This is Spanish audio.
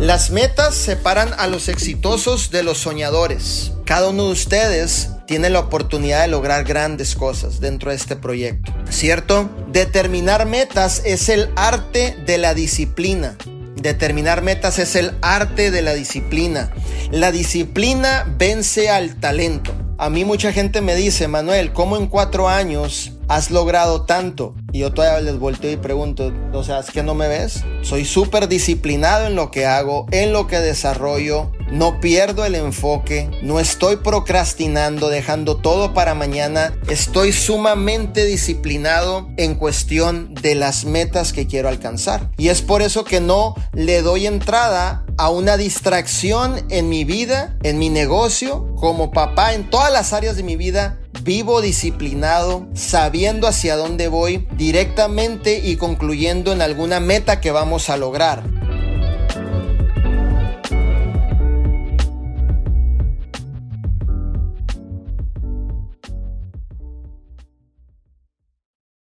Las metas separan a los exitosos de los soñadores. Cada uno de ustedes tiene la oportunidad de lograr grandes cosas dentro de este proyecto, ¿cierto? Determinar metas es el arte de la disciplina. Determinar metas es el arte de la disciplina. La disciplina vence al talento. A mí mucha gente me dice, Manuel, ¿cómo en cuatro años has logrado tanto? Y yo todavía les volteo y pregunto, o sea, ¿es que no me ves? Soy súper disciplinado en lo que hago, en lo que desarrollo, no pierdo el enfoque, no estoy procrastinando, dejando todo para mañana, estoy sumamente disciplinado en cuestión de las metas que quiero alcanzar. Y es por eso que no le doy entrada a una distracción en mi vida, en mi negocio, como papá, en todas las áreas de mi vida. Vivo disciplinado, sabiendo hacia dónde voy directamente y concluyendo en alguna meta que vamos a lograr.